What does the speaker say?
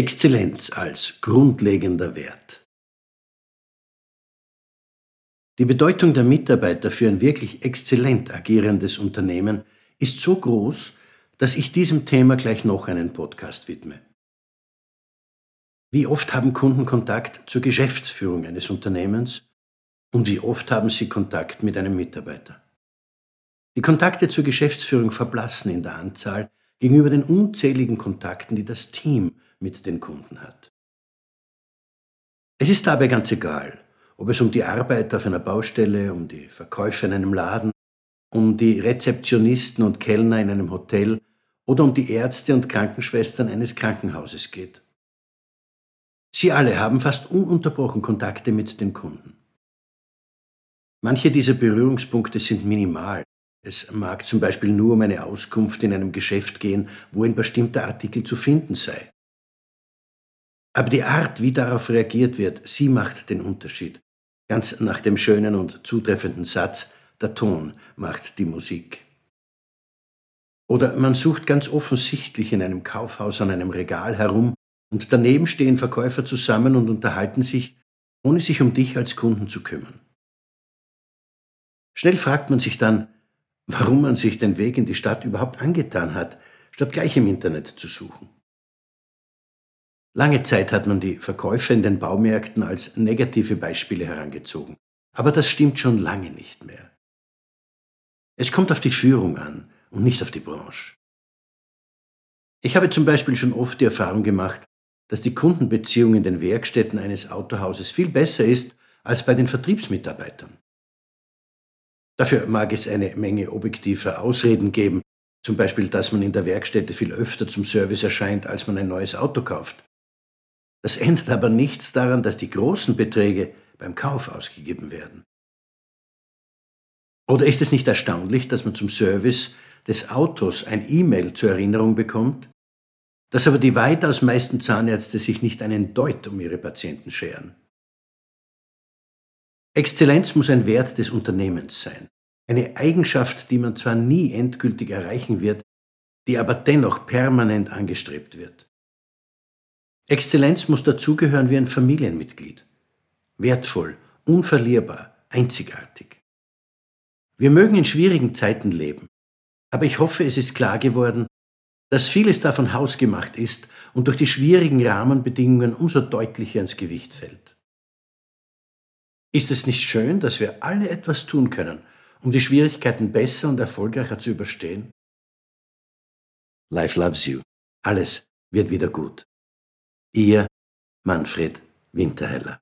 Exzellenz als grundlegender Wert. Die Bedeutung der Mitarbeiter für ein wirklich exzellent agierendes Unternehmen ist so groß, dass ich diesem Thema gleich noch einen Podcast widme. Wie oft haben Kunden Kontakt zur Geschäftsführung eines Unternehmens und wie oft haben sie Kontakt mit einem Mitarbeiter? Die Kontakte zur Geschäftsführung verblassen in der Anzahl gegenüber den unzähligen Kontakten, die das Team mit den Kunden hat. Es ist dabei ganz egal, ob es um die Arbeit auf einer Baustelle, um die Verkäufe in einem Laden, um die Rezeptionisten und Kellner in einem Hotel oder um die Ärzte und Krankenschwestern eines Krankenhauses geht. Sie alle haben fast ununterbrochen Kontakte mit den Kunden. Manche dieser Berührungspunkte sind minimal. Es mag zum Beispiel nur um eine Auskunft in einem Geschäft gehen, wo ein bestimmter Artikel zu finden sei. Aber die Art, wie darauf reagiert wird, sie macht den Unterschied. Ganz nach dem schönen und zutreffenden Satz, der Ton macht die Musik. Oder man sucht ganz offensichtlich in einem Kaufhaus an einem Regal herum und daneben stehen Verkäufer zusammen und unterhalten sich, ohne sich um dich als Kunden zu kümmern. Schnell fragt man sich dann, warum man sich den Weg in die Stadt überhaupt angetan hat, statt gleich im Internet zu suchen. Lange Zeit hat man die Verkäufe in den Baumärkten als negative Beispiele herangezogen. Aber das stimmt schon lange nicht mehr. Es kommt auf die Führung an und nicht auf die Branche. Ich habe zum Beispiel schon oft die Erfahrung gemacht, dass die Kundenbeziehung in den Werkstätten eines Autohauses viel besser ist als bei den Vertriebsmitarbeitern. Dafür mag es eine Menge objektiver Ausreden geben, zum Beispiel, dass man in der Werkstätte viel öfter zum Service erscheint, als man ein neues Auto kauft. Das ändert aber nichts daran, dass die großen Beträge beim Kauf ausgegeben werden. Oder ist es nicht erstaunlich, dass man zum Service des Autos ein E-Mail zur Erinnerung bekommt, dass aber die weitaus meisten Zahnärzte sich nicht einen Deut um ihre Patienten scheren? Exzellenz muss ein Wert des Unternehmens sein, eine Eigenschaft, die man zwar nie endgültig erreichen wird, die aber dennoch permanent angestrebt wird. Exzellenz muss dazugehören wie ein Familienmitglied. Wertvoll, unverlierbar, einzigartig. Wir mögen in schwierigen Zeiten leben, aber ich hoffe, es ist klar geworden, dass vieles davon hausgemacht ist und durch die schwierigen Rahmenbedingungen umso deutlicher ins Gewicht fällt. Ist es nicht schön, dass wir alle etwas tun können, um die Schwierigkeiten besser und erfolgreicher zu überstehen? Life loves you. Alles wird wieder gut. Ihr Manfred Winterheller